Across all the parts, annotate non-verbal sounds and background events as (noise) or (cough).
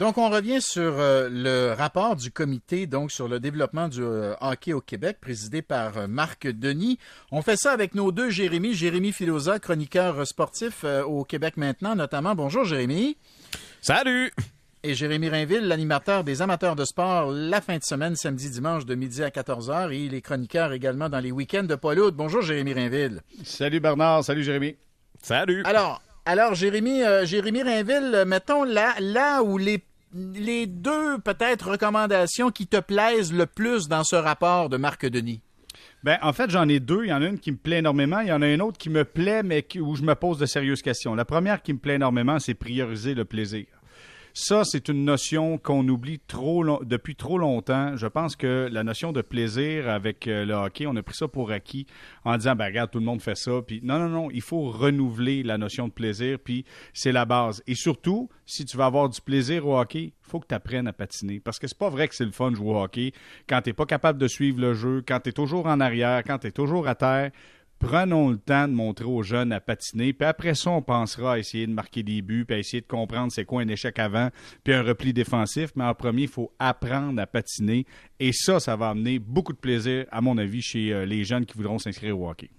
Donc, on revient sur euh, le rapport du comité donc sur le développement du euh, hockey au Québec, présidé par euh, Marc Denis. On fait ça avec nos deux Jérémy. Jérémy Filosa, chroniqueur sportif au Québec maintenant, notamment. Bonjour, Jérémy. Salut! Et Jérémy Rainville, l'animateur des amateurs de sport la fin de semaine, samedi, dimanche, de midi à 14h. Et il est chroniqueur également dans les week-ends de Paul Bonjour, Jérémy Rainville. Salut Bernard. Salut, Jérémy. Salut. Alors, alors Jérémy, Jérémy Rainville, mettons là, là où les les deux, peut-être, recommandations qui te plaisent le plus dans ce rapport de Marc Denis? Ben, en fait, j'en ai deux. Il y en a une qui me plaît énormément. Il y en a une autre qui me plaît, mais où je me pose de sérieuses questions. La première qui me plaît énormément, c'est prioriser le plaisir. Ça, c'est une notion qu'on oublie trop depuis trop longtemps. Je pense que la notion de plaisir avec euh, le hockey, on a pris ça pour acquis en disant, ben regarde, tout le monde fait ça. Puis non, non, non, il faut renouveler la notion de plaisir, puis c'est la base. Et surtout, si tu veux avoir du plaisir au hockey, faut que tu apprennes à patiner. Parce que c'est pas vrai que c'est le fun de jouer au hockey quand tu pas capable de suivre le jeu, quand tu es toujours en arrière, quand tu es toujours à terre prenons le temps de montrer aux jeunes à patiner, puis après ça, on pensera à essayer de marquer des buts, puis à essayer de comprendre c'est quoi un échec avant, puis un repli défensif. Mais en premier, il faut apprendre à patiner. Et ça, ça va amener beaucoup de plaisir, à mon avis, chez euh, les jeunes qui voudront s'inscrire au hockey.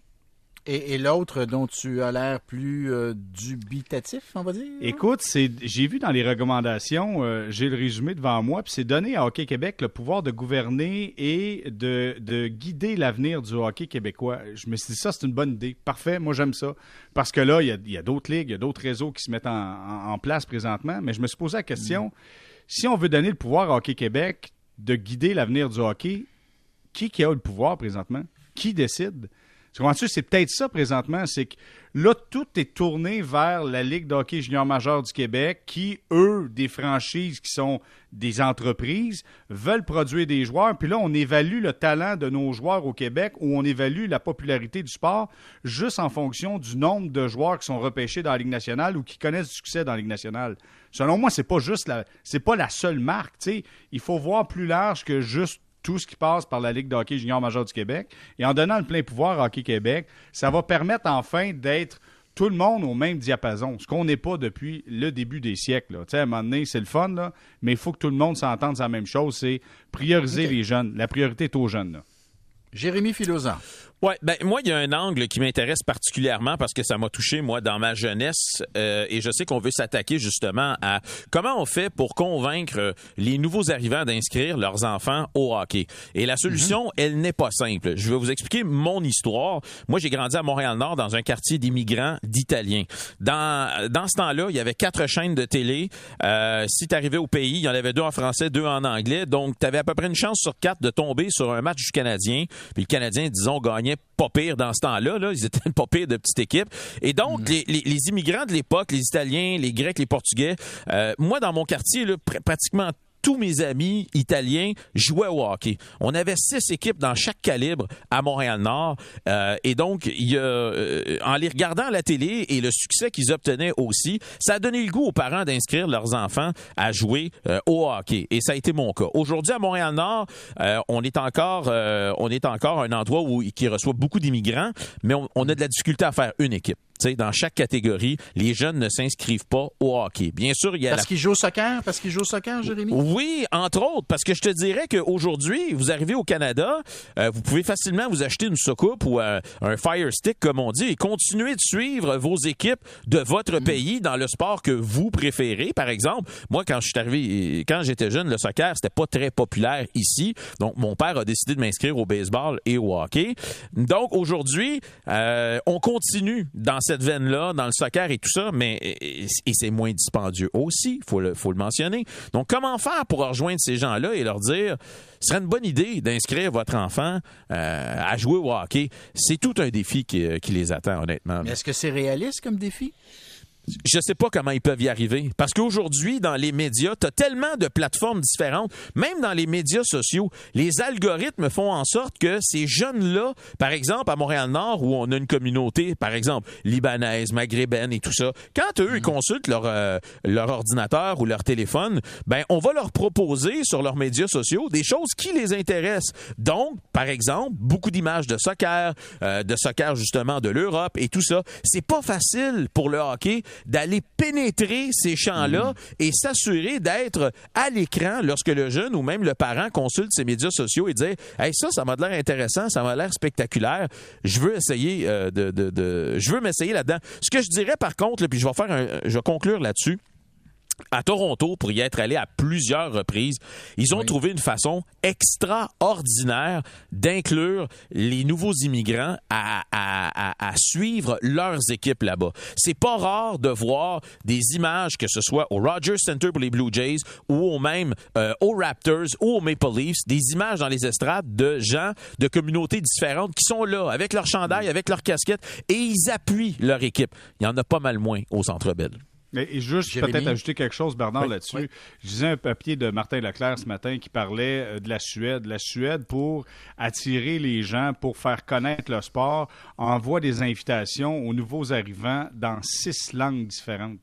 Et, l'autre dont tu as l'air plus euh, dubitatif, on va dire? Écoute, j'ai vu dans les recommandations, euh, j'ai le résumé devant moi, puis c'est donné à Hockey Québec le pouvoir de gouverner et de, guider l'avenir du hockey québécois. Je me suis dit, ça, c'est une bonne idée. Parfait, moi, j'aime ça. Parce que là, il y a, d'autres ligues, il y a d'autres réseaux qui se mettent en, place présentement, mais je me suis posé la question, mm. si on veut donner le pouvoir à Hockey Québec de guider l'avenir du hockey, qui, qui a le pouvoir présentement? Qui décide? C'est peut-être ça présentement, c'est que là, tout est tourné vers la Ligue de hockey junior majeur du Québec, qui, eux, des franchises qui sont des entreprises, veulent produire des joueurs. Puis là, on évalue le talent de nos joueurs au Québec ou on évalue la popularité du sport juste en fonction du nombre de joueurs qui sont repêchés dans la Ligue nationale ou qui connaissent du succès dans la Ligue nationale. Selon moi, c'est pas juste la, c'est pas la seule marque. Il faut voir plus large que juste tout ce qui passe par la Ligue de hockey junior majeur du Québec. Et en donnant le plein pouvoir à Hockey Québec, ça va permettre enfin d'être tout le monde au même diapason, ce qu'on n'est pas depuis le début des siècles. À un moment donné, c'est le fun, mais il faut que tout le monde s'entende sur la même chose, c'est prioriser les jeunes. La priorité est aux jeunes. Jérémy Philosophe. Ouais, ben moi il y a un angle qui m'intéresse particulièrement parce que ça m'a touché moi dans ma jeunesse euh, et je sais qu'on veut s'attaquer justement à comment on fait pour convaincre les nouveaux arrivants d'inscrire leurs enfants au hockey. Et la solution, mhm. elle n'est pas simple. Je vais vous expliquer mon histoire. Moi j'ai grandi à Montréal-Nord dans un quartier d'immigrants d'Italiens. Dans dans ce temps-là, il y avait quatre chaînes de télé. Euh, si tu arrivais au pays, il y en avait deux en français, deux en anglais. Donc tu avais à peu près une chance sur quatre de tomber sur un match du Canadien. Puis le Canadien disons gagnait pas pire dans ce temps-là. Là. Ils étaient (laughs) pas pire de petite équipe. Et donc, mm. les, immigrants de l'époque, les Italiens, les Grecs, les Portugais, euh, moi, dans mon quartier, là, pratiquement tous mes amis italiens jouaient au hockey. On avait six équipes dans chaque calibre à Montréal-Nord. Euh, et donc, euh, en les regardant la télé et le succès qu'ils obtenaient aussi, ça a donné le goût aux parents d'inscrire leurs enfants à jouer euh, au hockey. Et ça a été mon cas. Aujourd'hui, à Montréal-Nord, on est encore on est encore un endroit où, qui reçoit beaucoup d'immigrants, mais on a de la difficulté à faire une équipe dans chaque catégorie, les jeunes ne s'inscrivent pas au hockey. Bien sûr, il y a parce qu'ils jouent au soccer, parce qu'ils jouent au soccer, Jérémy? Oui, entre autres, parce que je te dirais qu'aujourd'hui, vous arrivez au Canada, euh, vous pouvez facilement vous acheter une soucoupe ou euh, un Fire Stick, comme on dit, et continuer de suivre vos équipes de votre mm. pays dans le sport que vous préférez. Par exemple, moi, quand je suis arrivé, quand j'étais jeune, le soccer c'était pas très populaire ici, donc mon père a décidé de m'inscrire au baseball et au hockey. Donc aujourd'hui, euh, on continue dans cette cette veine-là dans le soccer et tout ça, mais c'est moins dispendieux aussi, faut le faut le mentionner. Donc comment faire pour rejoindre ces gens-là et leur dire ce serait une bonne idée d'inscrire votre enfant euh, à jouer au hockey? C'est tout un défi qui, qui les attend honnêtement. Est-ce que c'est réaliste comme défi? Je sais pas comment ils peuvent y arriver. Parce qu'aujourd'hui, dans les médias, tu as tellement de plateformes différentes, même dans les médias sociaux, les algorithmes font en sorte que ces jeunes-là, par exemple, à Montréal-Nord, où on a une communauté, par exemple, libanaise, maghrébine et tout ça, quand eux, ils mm. consultent leur, euh, leur ordinateur ou leur téléphone, ben, on va leur proposer sur leurs médias sociaux des choses qui les intéressent. Donc, par exemple, beaucoup d'images de soccer, euh, de soccer justement de l'Europe et tout ça. C'est pas facile pour le hockey d'aller pénétrer ces champs-là et s'assurer d'être à l'écran lorsque le jeune ou même le parent consulte ses médias sociaux et dit Hey, ça, ça m'a l'air intéressant, ça m'a l'air spectaculaire. Je veux essayer euh, de, de, de, je veux m'essayer là-dedans. Ce que je dirais par contre, là, puis je vais faire un, je vais conclure là-dessus à Toronto pour y être allé à plusieurs reprises. Ils ont trouvé une façon extraordinaire d'inclure les nouveaux immigrants à, à, à, à suivre leurs équipes là-bas. C'est pas rare de voir des images, que ce soit au Rogers Center pour les Blue Jays ou au même euh, aux Raptors ou aux Maple Leafs, des images dans les estrades de gens de communautés différentes qui sont là avec leur chandail, avec leur casquette et ils appuient leur équipe. Il y en a pas mal moins au Centre Bell. Et juste peut-être ajouter quelque chose, Bernard, là-dessus. Je disais un papier de Martin Leclerc ce matin qui parlait euh, de la Suède. La Suède, pour attirer les gens, pour faire connaître le sport, envoie des invitations aux nouveaux arrivants dans six langues différentes.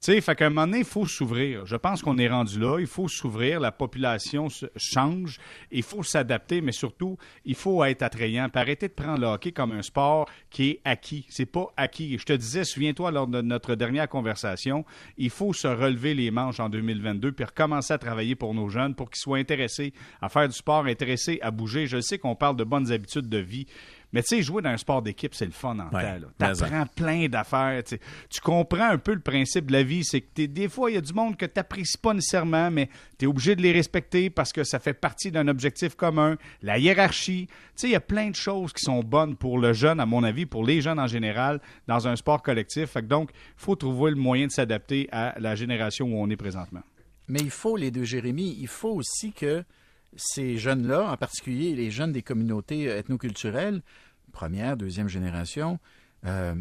Sais, fait qu'à un moment donné, il faut s'ouvrir. Je pense qu'on est rendu là. Il faut s'ouvrir. La population change. Il faut s'adapter, mais surtout, il faut être attrayant. Puis arrêter de prendre le hockey comme un sport qui est acquis. C'est pas acquis. Je te disais, souviens-toi, lors de notre dernière conversation, il faut se relever les manches en 2022 puis recommencer à travailler pour nos jeunes pour qu'ils soient intéressés à faire du sport, intéressés à bouger. Je sais qu'on parle de bonnes habitudes de vie, mais tu sais, jouer dans un sport d'équipe, c'est le fun en ouais, Tu apprends plein d'affaires. Tu comprends un peu le principe de la vie. C'est que des fois, il y a du monde que tu n'apprécies pas nécessairement, mais tu es obligé de les respecter parce que ça fait partie d'un objectif commun. La hiérarchie. Tu sais, il y a plein de choses qui sont bonnes pour le jeune, à mon avis, pour les jeunes en général, dans un sport collectif. Fait que donc, il faut trouver le moyen de s'adapter à la génération où on est présentement. Mais il faut, les deux Jérémy, il faut aussi que ces jeunes-là, en particulier les jeunes des communautés ethnoculturelles, première, deuxième génération, euh,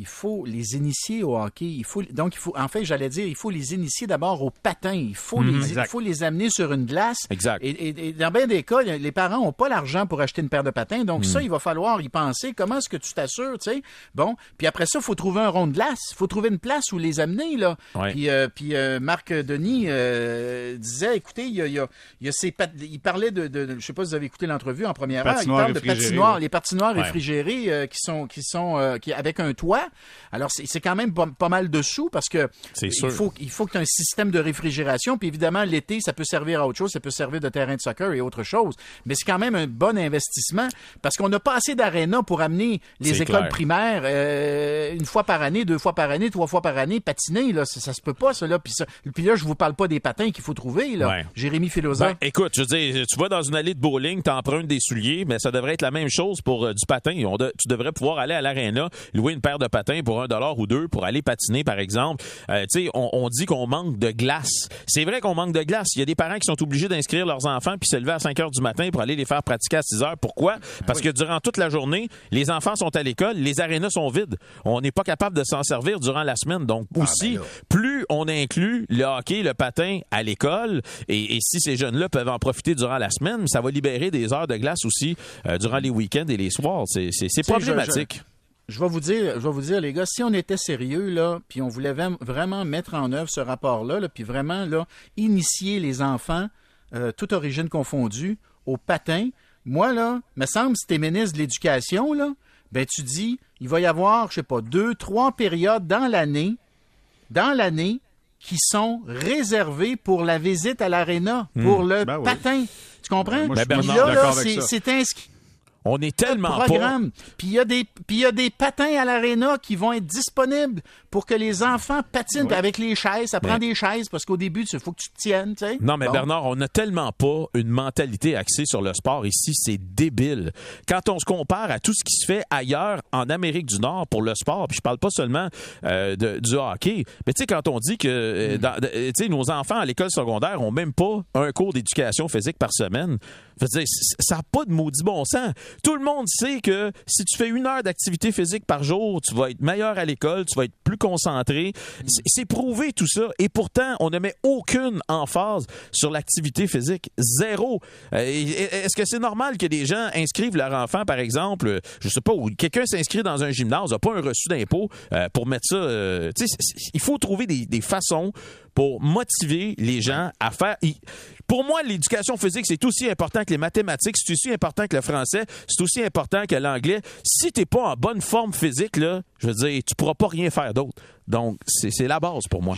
il faut les initier au hockey. Il faut, donc, il faut, en fait, j'allais dire, il faut les initier d'abord au patin. Il faut, les, il faut les amener sur une glace. Exact. Et, dans bien des cas, les parents n'ont pas l'argent pour acheter une paire de patins. Donc, ça, il va falloir y penser. Comment est-ce que tu t'assures, tu sais? Bon. Puis après ça, il faut trouver un rond de glace. Il faut trouver une place où les amener, là. Puis, euh, puis euh, Marc Denis euh, disait, écoutez, il y a, il y a, ces il parlait de, de, je sais pas si vous avez écouté l'entrevue en première heure. Il parle de patinoires, les patinoires réfrigérées qui sont, qui sont, qui, avec un toit. Alors, c'est quand même pas, mal de sous parce que il faut, il faut que tu aies un système de réfrigération. Puis évidemment, l'été, ça peut servir à autre chose. Ça peut servir de terrain de soccer et autre chose. Mais c'est quand même un bon investissement parce qu'on n'a pas assez d'aréna pour amener les écoles primaires euh, une fois par année, deux fois par année, trois fois par année patiner. Là, ça, se peut pas, ça. Là. Puis, ça, puis là, je vous parle pas des patins qu'il faut trouver. Là. Jérémy Philosophe. Ben, écoute, je veux dire, tu vas dans une allée de bowling, tu empruntes des souliers, mais ça devrait être la même chose pour euh, du patin. tu devrais pouvoir aller à l'aréna, louer une paire de patins pour un dollar ou deux pour aller patiner, par exemple. Euh, tu sais, on, dit qu'on manque de glace. C'est vrai qu'on manque de glace. Il y a des parents qui sont obligés d'inscrire leurs enfants puis se lever à 5 heures du matin pour aller les faire pratiquer à 6 heures. Pourquoi? Ben Parce que durant toute la journée, les enfants sont à l'école, les arénas sont vides. On n'est pas capable de s'en servir durant la semaine. Donc, ah, aussi, ben plus on inclut le hockey, le patin à l'école, et, si ces jeunes-là peuvent en profiter durant la semaine, ça va libérer des heures de glace aussi euh, durant les week-ends et les soirs. C'est problématique je vais vous dire, je vais vous dire, les gars, si on était sérieux, là, puis on voulait vraiment mettre en œuvre ce rapport-là, puis vraiment, là, initier les enfants, euh, toute origine confondue, au patin, moi, là, me semble, si t'es ministre de l'Éducation, là, ben, tu dis, il va y avoir, je sais pas, deux, trois périodes dans l'année, dans l'année, qui sont réservées pour la visite à l'aréna, hmm. pour le ben patin. Tu comprends? Ben, là, c'est inscrit on est tellement programme. Puis il y a des puis il y a des patins à l'aréna qui vont être disponibles pour que les enfants patinent avec les chaises, ça prend des chaises parce qu'au début il faut que tu te tiennes, tu sais. Non mais Bernard, on n'a tellement pas une mentalité axée sur le sport ici, c'est débile. Quand on se compare à tout ce qui se fait ailleurs en Amérique du Nord pour le sport, puis je parle pas seulement euh, de, du hockey, mais tu sais quand on dit que euh, mm. nos enfants à l'école secondaire ont même pas un cours d'éducation physique par semaine, ça n'a pas de maudit bon sens. Tout le monde sait que si tu fais une heure d'activité physique par jour, tu vas être meilleur à l'école, tu vas être plus concentré. C'est prouvé tout ça. Et pourtant, on ne met aucune emphase sur l'activité physique. Zéro. Euh, est-ce que c'est normal que des gens inscrivent leur enfant, par exemple, je sais pas, ou quelqu'un s'inscrit dans un gymnase, n'a pas un reçu d'impôt euh, pour mettre ça. Euh, il faut trouver des façons pour motiver les gens à faire pour moi, l'éducation physique, c'est aussi important que les mathématiques, c'est aussi important que le français, c'est aussi important que l'anglais. Si t'es pas en bonne forme physique, là, je veux dire, tu pourras pas rien faire d'autre. Donc, c'est la base pour moi.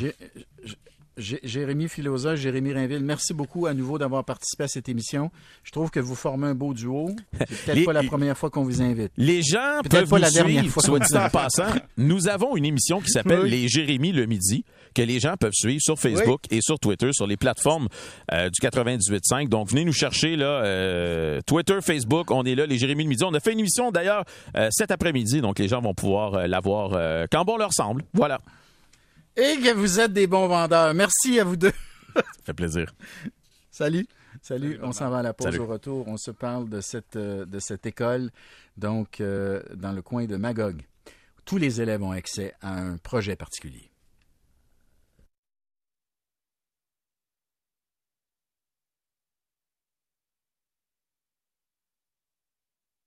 Jérémy Filosa, Jérémy Rainville, merci beaucoup à nouveau d'avoir participé à cette émission. Je trouve que vous formez un beau duo. C'est peut-être pas la première fois qu'on vous invite. Les gens peuvent pas nous la dernière suivre, fois soit dit en (laughs) passant. Nous avons une émission qui s'appelle Les Jérémy le midi que les gens peuvent suivre sur Facebook et sur Twitter, sur les plateformes euh, du 98.5. Donc, venez nous chercher là, euh, Twitter, Facebook, on est là, les Jérémy le midi. On a fait une émission d'ailleurs euh, cet après-midi, donc les gens vont pouvoir la voir quand bon leur semble. Voilà. Et que vous êtes des bons vendeurs. Merci à vous deux. Ça fait plaisir. Salut. Salut, on s'en va à la pause au retour. On se parle de cette, euh, de cette école, donc euh, dans le coin de Magog. Tous les élèves ont accès à un projet particulier.